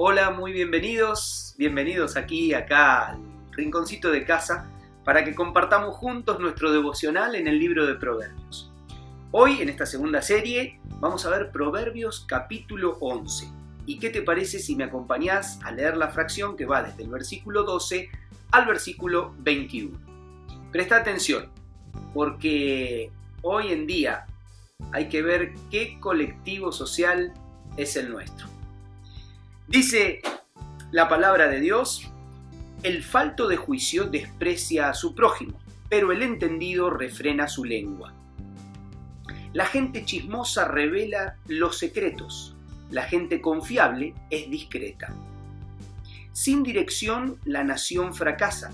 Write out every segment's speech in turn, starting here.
Hola, muy bienvenidos, bienvenidos aquí, acá al rinconcito de casa, para que compartamos juntos nuestro devocional en el libro de Proverbios. Hoy, en esta segunda serie, vamos a ver Proverbios capítulo 11. ¿Y qué te parece si me acompañás a leer la fracción que va desde el versículo 12 al versículo 21? Presta atención, porque hoy en día hay que ver qué colectivo social es el nuestro. Dice la palabra de Dios, el falto de juicio desprecia a su prójimo, pero el entendido refrena su lengua. La gente chismosa revela los secretos, la gente confiable es discreta. Sin dirección la nación fracasa,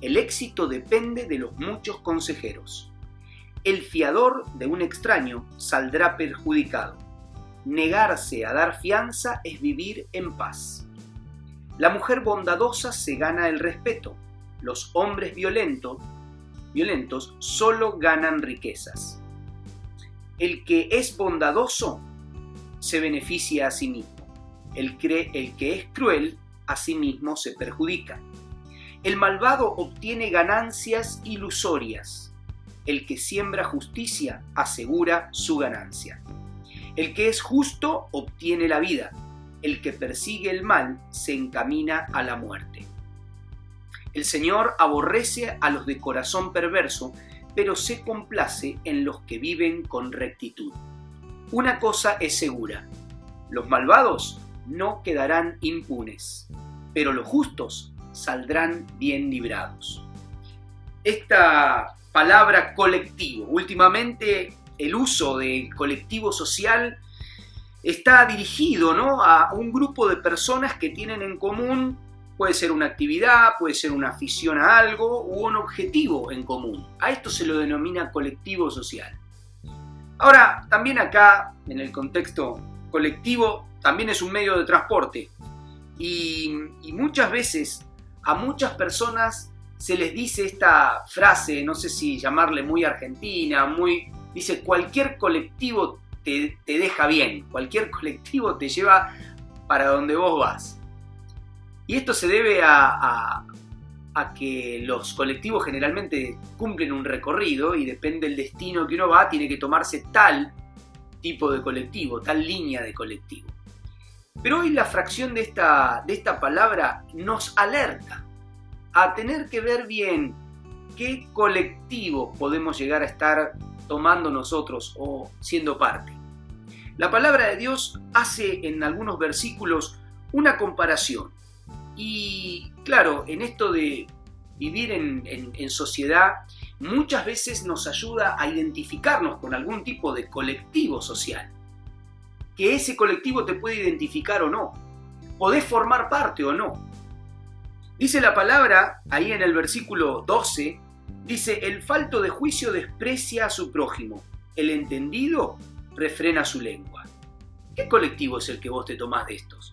el éxito depende de los muchos consejeros el fiador de un extraño saldrá perjudicado. Negarse a dar fianza es vivir en paz. La mujer bondadosa se gana el respeto. Los hombres violentos, violentos solo ganan riquezas. El que es bondadoso se beneficia a sí mismo. El, el que es cruel a sí mismo se perjudica. El malvado obtiene ganancias ilusorias el que siembra justicia asegura su ganancia. El que es justo obtiene la vida, el que persigue el mal se encamina a la muerte. El Señor aborrece a los de corazón perverso, pero se complace en los que viven con rectitud. Una cosa es segura, los malvados no quedarán impunes, pero los justos saldrán bien librados. Esta palabra colectivo. Últimamente el uso del colectivo social está dirigido ¿no? a un grupo de personas que tienen en común, puede ser una actividad, puede ser una afición a algo u un objetivo en común. A esto se lo denomina colectivo social. Ahora, también acá, en el contexto colectivo, también es un medio de transporte. Y, y muchas veces a muchas personas se les dice esta frase, no sé si llamarle muy argentina, muy... Dice, cualquier colectivo te, deja bien, cualquier colectivo te lleva para donde vos vas. Y esto se debe a, a, que los colectivos generalmente cumplen un recorrido y depende del destino que uno va, tiene que tomarse tal tipo de colectivo, tal línea de colectivo. Pero hoy la fracción de esta, de esta palabra nos alerta a tener que ver bien qué colectivo podemos llegar a estar tomando nosotros o siendo parte. La palabra de Dios hace en algunos versículos una comparación. Y claro, en esto de vivir en, sociedad, muchas veces nos ayuda a identificarnos con algún tipo de colectivo social. Que ese colectivo te puede identificar o no. Podés formar parte o no. Dice la palabra, ahí en el versículo 12, dice, el falto de juicio desprecia a su prójimo, el entendido refrena su lengua. ¿Qué colectivo es el que vos te tomás de estos?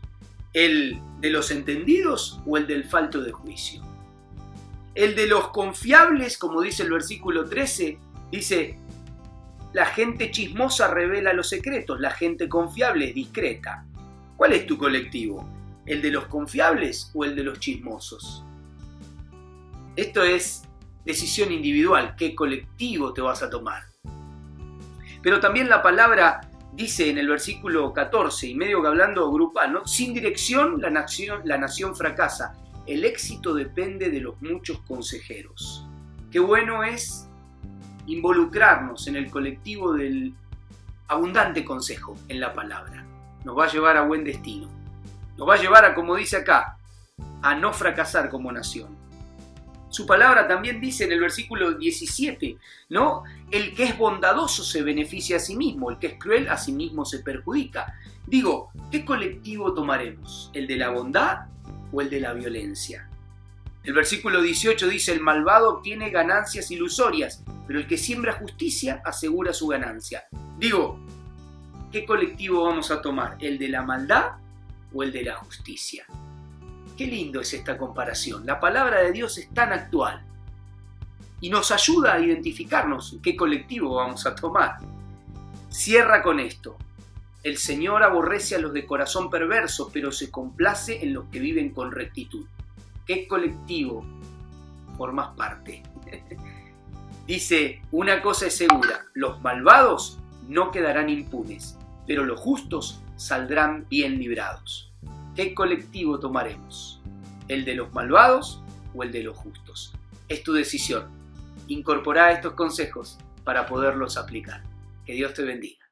¿El de los entendidos o el del falto de juicio? El de los confiables, como dice el versículo 13, dice, la gente chismosa revela los secretos, la gente confiable es discreta. ¿Cuál es tu colectivo? ¿El de los confiables o el de los chismosos? Esto es decisión individual, qué colectivo te vas a tomar. Pero también la palabra dice en el versículo 14, y medio que hablando grupal. Sin dirección la nación, la nación fracasa. El éxito depende de los muchos consejeros. Qué bueno es involucrarnos en el colectivo del abundante consejo en la palabra. Nos va a llevar a buen destino nos va a llevar a, como dice acá, a no fracasar como nación. Su palabra también dice en el versículo 17, ¿no? El que es bondadoso se beneficia a sí mismo, el que es cruel a sí mismo se perjudica. Digo, ¿qué colectivo tomaremos? ¿El de la bondad o el de la violencia? El versículo 18 dice, el malvado obtiene ganancias ilusorias, pero el que siembra justicia asegura su ganancia. Digo, ¿qué colectivo vamos a tomar? ¿El de la maldad o el de la justicia. Qué lindo es esta comparación. La palabra de Dios es tan actual y nos ayuda a identificarnos qué colectivo vamos a tomar. Cierra con esto. El Señor aborrece a los de corazón perverso, pero se complace en los que viven con rectitud. ¿Qué colectivo formas parte? Dice, una cosa es segura, los malvados no quedarán impunes, pero los justos saldrán bien librados. ¿Qué colectivo tomaremos? ¿El de los malvados o el de los justos? Es tu decisión. Incorpora estos consejos para poderlos aplicar. Que Dios te bendiga.